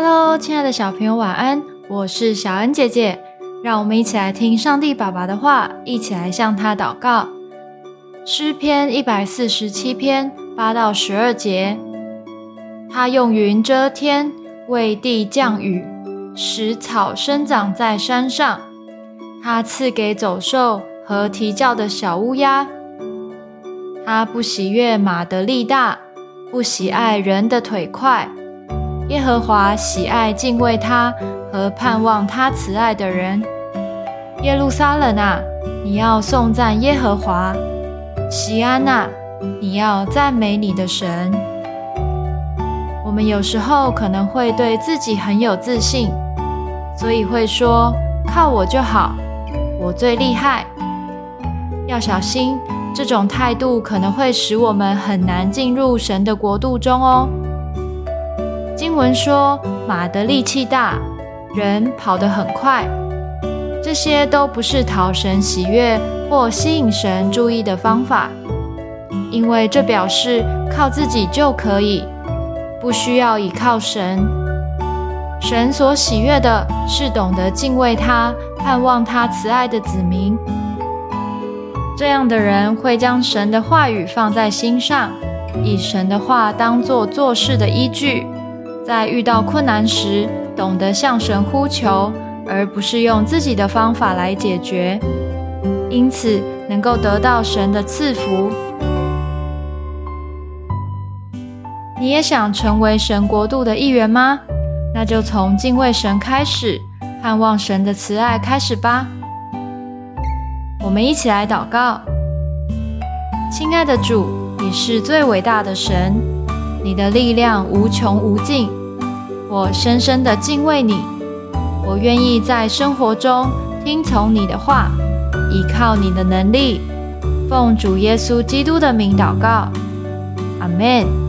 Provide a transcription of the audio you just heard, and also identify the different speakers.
Speaker 1: Hello，亲爱的小朋友，晚安！我是小恩姐姐，让我们一起来听上帝爸爸的话，一起来向他祷告。诗篇一百四十七篇八到十二节，他用云遮天，为地降雨，使草生长在山上。他赐给走兽和啼叫的小乌鸦。他不喜悦马的力大，不喜爱人的腿快。耶和华喜爱敬畏他和盼望他慈爱的人。耶路撒冷啊，你要颂赞耶和华；西安啊，你要赞美你的神。我们有时候可能会对自己很有自信，所以会说靠我就好。我最厉害，要小心，这种态度可能会使我们很难进入神的国度中哦。经文说，马的力气大，人跑得很快，这些都不是讨神喜悦或吸引神注意的方法，因为这表示靠自己就可以，不需要依靠神。神所喜悦的是懂得敬畏他、盼望他慈爱的子民。这样的人会将神的话语放在心上，以神的话当作做事的依据。在遇到困难时，懂得向神呼求，而不是用自己的方法来解决，因此能够得到神的赐福。你也想成为神国度的一员吗？那就从敬畏神开始，盼望神的慈爱开始吧。我们一起来祷告：亲爱的主，你是最伟大的神，你的力量无穷无尽。我深深的敬畏你，我愿意在生活中听从你的话，依靠你的能力，奉主耶稣基督的名祷告，阿门。